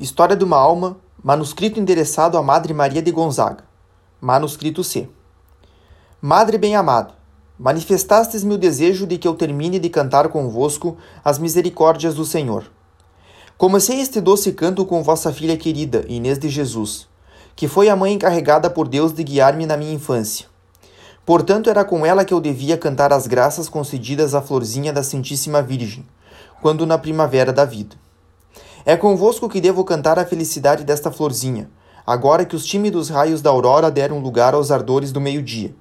História de uma Alma, manuscrito endereçado a Madre Maria de Gonzaga. Manuscrito C. Madre bem-amada, manifestastes-me o desejo de que eu termine de cantar convosco as misericórdias do Senhor. Comecei este doce canto com vossa filha querida, Inês de Jesus, que foi a mãe encarregada por Deus de guiar-me na minha infância. Portanto, era com ela que eu devia cantar as graças concedidas à florzinha da Santíssima Virgem, quando na primavera da vida. É convosco que devo cantar a felicidade desta florzinha, agora que os tímidos raios da aurora deram lugar aos ardores do meio-dia.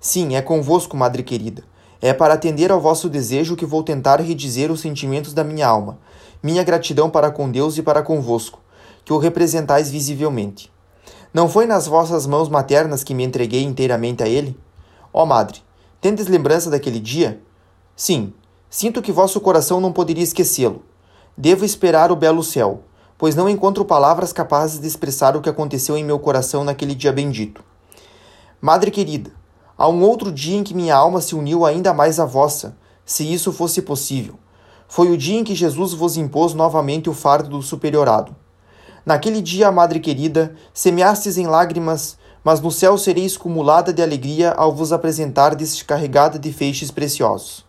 Sim, é convosco, madre querida. É para atender ao vosso desejo que vou tentar redizer os sentimentos da minha alma, minha gratidão para com Deus e para convosco, que o representais visivelmente. Não foi nas vossas mãos maternas que me entreguei inteiramente a Ele? Ó Madre, tendes lembrança daquele dia? Sim, sinto que vosso coração não poderia esquecê-lo. Devo esperar o belo céu, pois não encontro palavras capazes de expressar o que aconteceu em meu coração naquele dia bendito. Madre querida, há um outro dia em que minha alma se uniu ainda mais à vossa, se isso fosse possível. Foi o dia em que Jesus vos impôs novamente o fardo do superiorado. Naquele dia, Madre querida, semeastes em lágrimas, mas no céu sereis cumulada de alegria ao vos apresentar descarregada de feixes preciosos.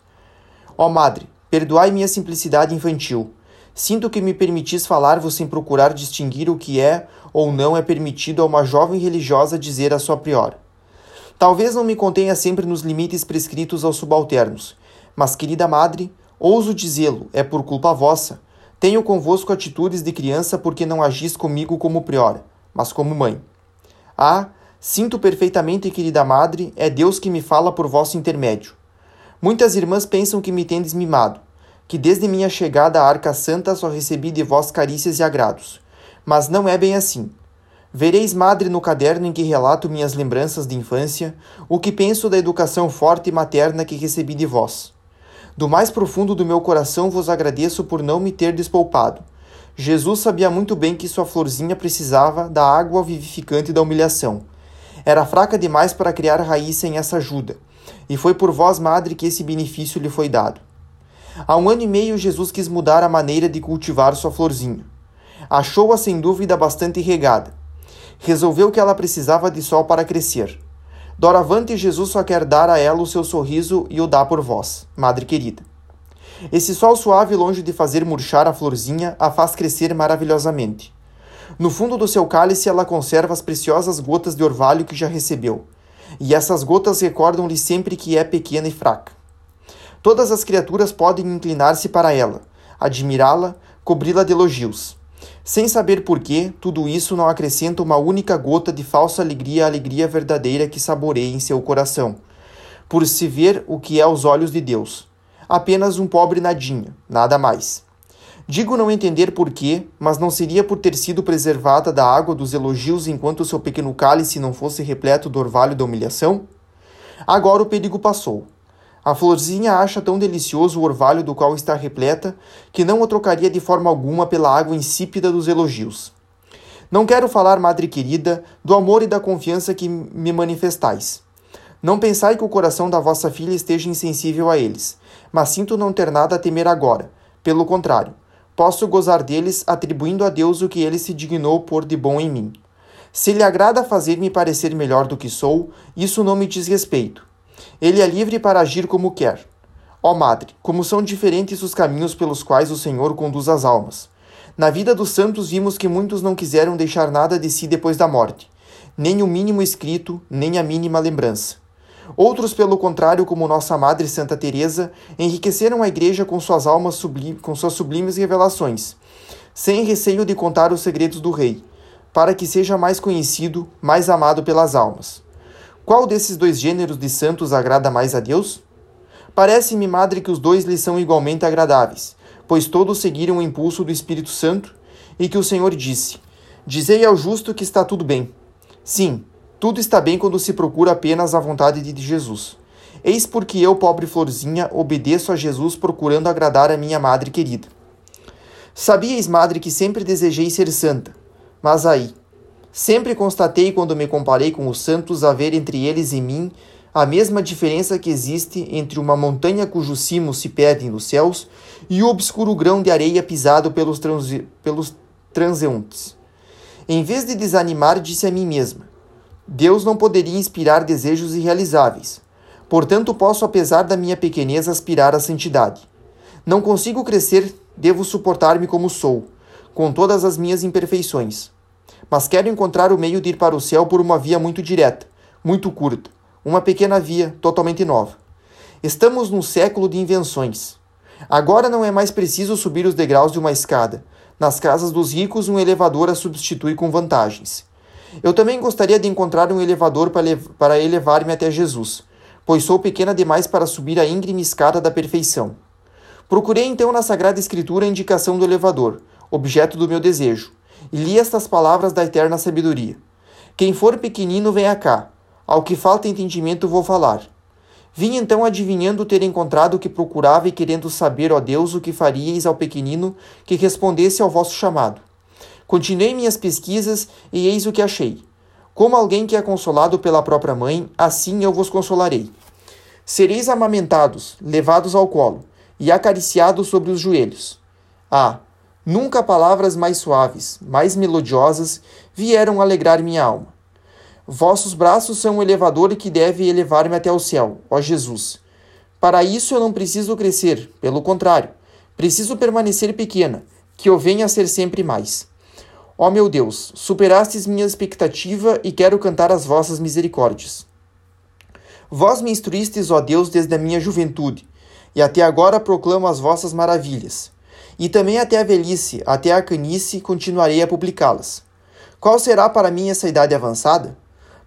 Ó Madre, perdoai minha simplicidade infantil Sinto que me permitis falar-vos sem procurar distinguir o que é ou não é permitido a uma jovem religiosa dizer a sua priora. Talvez não me contenha sempre nos limites prescritos aos subalternos, mas, querida madre, ouso dizê-lo, é por culpa vossa. Tenho convosco atitudes de criança porque não agis comigo como priora, mas como mãe. Ah, sinto perfeitamente, querida madre, é Deus que me fala por vosso intermédio. Muitas irmãs pensam que me tendes mimado, que desde minha chegada à Arca Santa só recebi de vós carícias e agrados. Mas não é bem assim. Vereis, madre, no caderno em que relato minhas lembranças de infância, o que penso da educação forte e materna que recebi de vós. Do mais profundo do meu coração vos agradeço por não me ter despoupado. Jesus sabia muito bem que sua florzinha precisava da água vivificante da humilhação. Era fraca demais para criar raiz sem essa ajuda, e foi por vós, madre, que esse benefício lhe foi dado. Há um ano e meio, Jesus quis mudar a maneira de cultivar sua florzinha. Achou-a sem dúvida bastante regada. Resolveu que ela precisava de sol para crescer. Doravante, Jesus só quer dar a ela o seu sorriso e o dá por vós, Madre querida. Esse sol suave, longe de fazer murchar a florzinha, a faz crescer maravilhosamente. No fundo do seu cálice, ela conserva as preciosas gotas de orvalho que já recebeu, e essas gotas recordam-lhe sempre que é pequena e fraca. Todas as criaturas podem inclinar-se para ela, admirá-la, cobri-la de elogios. Sem saber por que, tudo isso não acrescenta uma única gota de falsa alegria à alegria verdadeira que saboreia em seu coração, por se ver o que é aos olhos de Deus. Apenas um pobre nadinha, nada mais. Digo não entender por quê, mas não seria por ter sido preservada da água dos elogios enquanto seu pequeno cálice não fosse repleto do orvalho da humilhação? Agora o perigo passou. A florzinha acha tão delicioso o orvalho do qual está repleta que não o trocaria de forma alguma pela água insípida dos elogios. Não quero falar, madre querida, do amor e da confiança que me manifestais. Não pensai que o coração da vossa filha esteja insensível a eles, mas sinto não ter nada a temer agora. Pelo contrário, posso gozar deles, atribuindo a Deus o que ele se dignou pôr de bom em mim. Se lhe agrada fazer-me parecer melhor do que sou, isso não me diz respeito ele é livre para agir como quer. Ó Madre, como são diferentes os caminhos pelos quais o Senhor conduz as almas. Na vida dos santos vimos que muitos não quiseram deixar nada de si depois da morte, nem o mínimo escrito, nem a mínima lembrança. Outros, pelo contrário, como nossa Madre Santa Teresa, enriqueceram a Igreja com suas almas sublim com suas sublimes revelações, sem receio de contar os segredos do Rei, para que seja mais conhecido, mais amado pelas almas. Qual desses dois gêneros de santos agrada mais a Deus? Parece-me, madre, que os dois lhe são igualmente agradáveis, pois todos seguiram o impulso do Espírito Santo e que o Senhor disse: Dizei ao justo que está tudo bem. Sim, tudo está bem quando se procura apenas a vontade de Jesus. Eis porque eu, pobre florzinha, obedeço a Jesus procurando agradar a minha madre querida. Sabíeis, madre, que sempre desejei ser santa, mas aí, Sempre constatei quando me comparei com os santos a ver entre eles e mim a mesma diferença que existe entre uma montanha cujos cimos se perdem nos céus e o obscuro grão de areia pisado pelos, pelos transeuntes. Em vez de desanimar, disse a mim mesma: Deus não poderia inspirar desejos irrealizáveis. Portanto, posso, apesar da minha pequenez, aspirar à santidade. Não consigo crescer, devo suportar-me como sou, com todas as minhas imperfeições. Mas quero encontrar o meio de ir para o céu por uma via muito direta, muito curta, uma pequena via totalmente nova. Estamos num século de invenções. Agora não é mais preciso subir os degraus de uma escada, nas casas dos ricos, um elevador a substitui com vantagens. Eu também gostaria de encontrar um elevador para elevar-me até Jesus, pois sou pequena demais para subir a íngreme escada da perfeição. Procurei então na Sagrada Escritura a indicação do elevador, objeto do meu desejo, e li estas palavras da eterna sabedoria: Quem for pequenino, venha cá. Ao que falta entendimento, vou falar. Vim então adivinhando ter encontrado o que procurava e querendo saber, ó Deus, o que faríeis ao pequenino que respondesse ao vosso chamado. Continuei minhas pesquisas e eis o que achei. Como alguém que é consolado pela própria mãe, assim eu vos consolarei. Sereis amamentados, levados ao colo e acariciados sobre os joelhos. Ah, nunca palavras mais suaves, mais melodiosas vieram alegrar minha alma. Vossos braços são o elevador que deve elevar-me até o céu, ó Jesus. Para isso eu não preciso crescer, pelo contrário, preciso permanecer pequena, que eu venha a ser sempre mais. Ó meu Deus, superastes minha expectativa e quero cantar as vossas misericórdias. Vós me instruístes, ó Deus, desde a minha juventude, e até agora proclamo as vossas maravilhas. E também até a velhice, até a canice, continuarei a publicá-las. Qual será para mim essa idade avançada?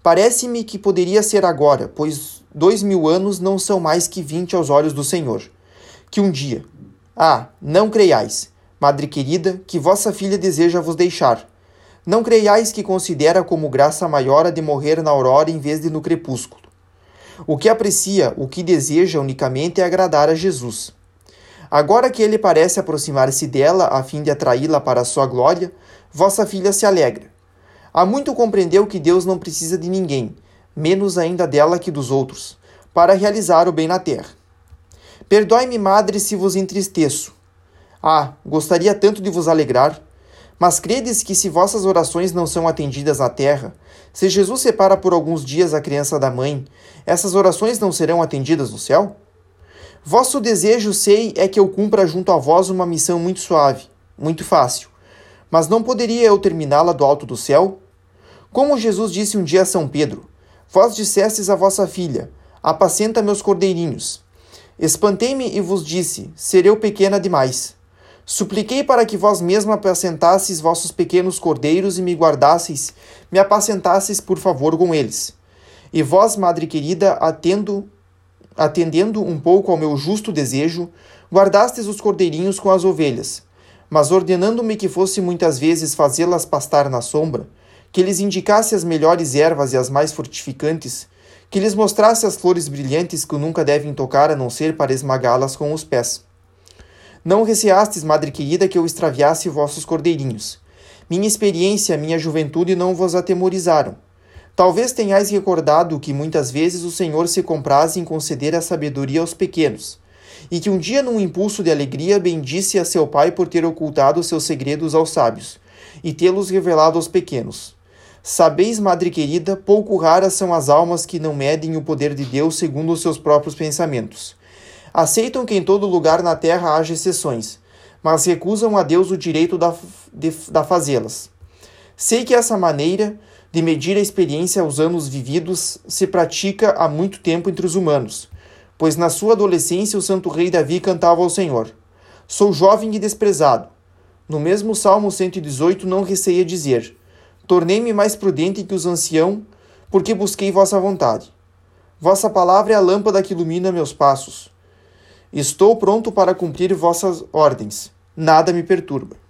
Parece-me que poderia ser agora, pois dois mil anos não são mais que vinte aos olhos do Senhor. Que um dia. Ah, não creiais, madre querida, que vossa filha deseja vos deixar. Não creiais que considera como graça maior a de morrer na aurora em vez de no crepúsculo. O que aprecia, o que deseja unicamente é agradar a Jesus. Agora que ele parece aproximar-se dela a fim de atraí-la para a sua glória, vossa filha se alegra Há muito compreendeu que Deus não precisa de ninguém, menos ainda dela que dos outros, para realizar o bem na terra. Perdoe-me, madre, se vos entristeço. Ah, gostaria tanto de vos alegrar. Mas credes que se vossas orações não são atendidas na terra, se Jesus separa por alguns dias a criança da mãe, essas orações não serão atendidas no céu? Vosso desejo, sei, é que eu cumpra junto a vós uma missão muito suave, muito fácil. Mas não poderia eu terminá-la do alto do céu? Como Jesus disse um dia a São Pedro: Vós dissestes a vossa filha: Apacenta meus cordeirinhos. Espantei-me e vos disse: Serei eu pequena demais. Supliquei para que vós mesma apacentasseis vossos pequenos cordeiros e me guardasseis, me apacentasseis por favor com eles. E vós, madre querida, atendo, atendendo um pouco ao meu justo desejo, guardastes os cordeirinhos com as ovelhas. Mas ordenando-me que fosse muitas vezes fazê-las pastar na sombra, que lhes indicasse as melhores ervas e as mais fortificantes, que lhes mostrasse as flores brilhantes que nunca devem tocar a não ser para esmagá-las com os pés. Não receastes, madre querida, que eu extraviasse vossos cordeirinhos. Minha experiência, minha juventude não vos atemorizaram. Talvez tenhais recordado que muitas vezes o Senhor se compraz em conceder a sabedoria aos pequenos, e que um dia, num impulso de alegria, bendisse a seu pai por ter ocultado seus segredos aos sábios e tê-los revelado aos pequenos. Sabeis, madre querida, pouco raras são as almas que não medem o poder de Deus segundo os seus próprios pensamentos. Aceitam que em todo lugar na terra haja exceções, mas recusam a Deus o direito da, de, da fazê-las. Sei que essa maneira de medir a experiência aos anos vividos se pratica há muito tempo entre os humanos, pois na sua adolescência o santo rei Davi cantava ao Senhor: Sou jovem e desprezado. No mesmo Salmo 118 não receia dizer: Tornei-me mais prudente que os anciãos, porque busquei vossa vontade. Vossa palavra é a lâmpada que ilumina meus passos. Estou pronto para cumprir vossas ordens. Nada me perturba.